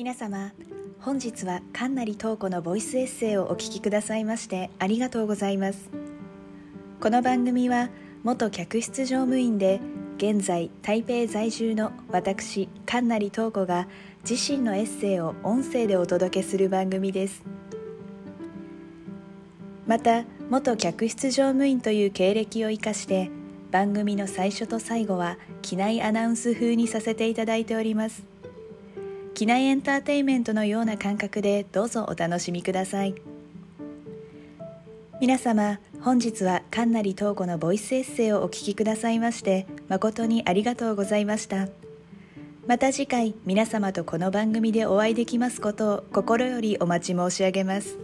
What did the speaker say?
皆様本日は神成東子のボイスエッセイをお聞きくださいましてありがとうございます。この番組は元客室乗務員で現在台北在住の私神成東子が自身のエッセイを音声でお届けする番組です。また元客室乗務員という経歴を生かして番組の最初と最後は機内アナウンス風にさせていただいております。機内エンターテインメントのような感覚でどうぞお楽しみください。皆様本日は神成東子のボイスエッセイをお聞きくださいまして誠にありがとうございました。また次回皆様とこの番組でお会いできますことを心よりお待ち申し上げます。